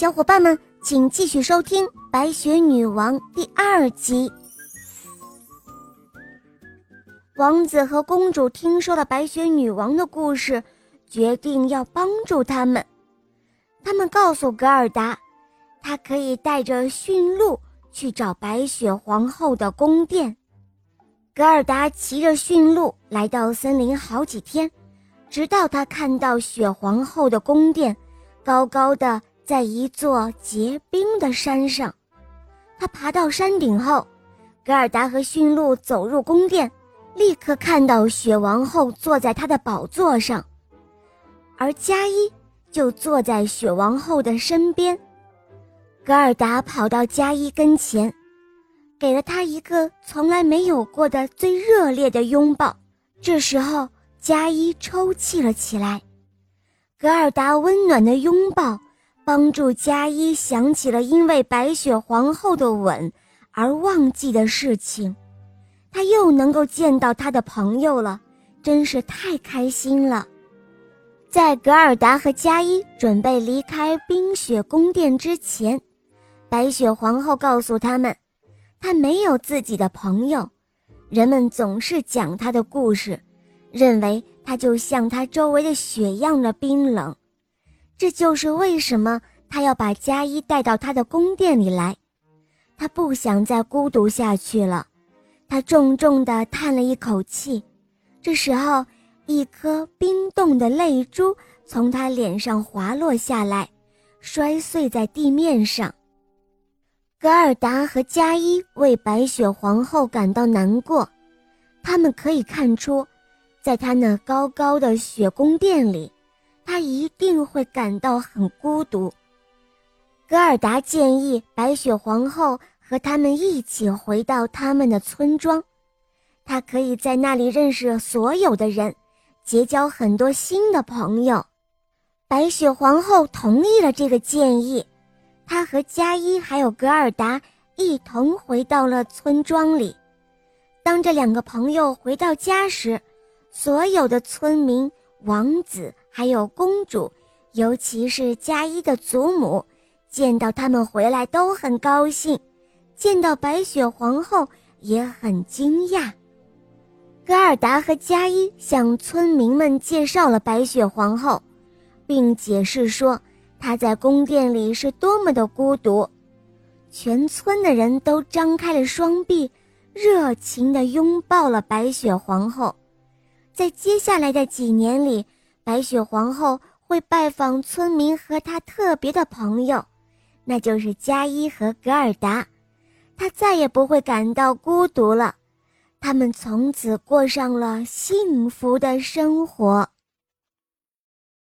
小伙伴们，请继续收听《白雪女王》第二集。王子和公主听说了白雪女王的故事，决定要帮助他们。他们告诉格尔达，他可以带着驯鹿去找白雪皇后的宫殿。格尔达骑着驯鹿来到森林好几天，直到他看到雪皇后的宫殿，高高的。在一座结冰的山上，他爬到山顶后，格尔达和驯鹿走入宫殿，立刻看到雪王后坐在她的宝座上，而加伊就坐在雪王后的身边。格尔达跑到加伊跟前，给了他一个从来没有过的最热烈的拥抱。这时候，加伊抽泣了起来。格尔达温暖的拥抱。帮助加伊想起了因为白雪皇后的吻而忘记的事情，他又能够见到他的朋友了，真是太开心了。在格尔达和加伊准备离开冰雪宫殿之前，白雪皇后告诉他们，她没有自己的朋友，人们总是讲她的故事，认为她就像她周围的雪一样的冰冷。这就是为什么他要把加伊带到他的宫殿里来，他不想再孤独下去了。他重重地叹了一口气，这时候，一颗冰冻的泪珠从他脸上滑落下来，摔碎在地面上。格尔达和加伊为白雪皇后感到难过，他们可以看出，在他那高高的雪宫殿里。他一定会感到很孤独。格尔达建议白雪皇后和他们一起回到他们的村庄，她可以在那里认识所有的人，结交很多新的朋友。白雪皇后同意了这个建议，她和加伊还有格尔达一同回到了村庄里。当这两个朋友回到家时，所有的村民。王子还有公主，尤其是加伊的祖母，见到他们回来都很高兴，见到白雪皇后也很惊讶。格尔达和加伊向村民们介绍了白雪皇后，并解释说她在宫殿里是多么的孤独。全村的人都张开了双臂，热情地拥抱了白雪皇后。在接下来的几年里，白雪皇后会拜访村民和她特别的朋友，那就是加伊和格尔达。她再也不会感到孤独了，他们从此过上了幸福的生活。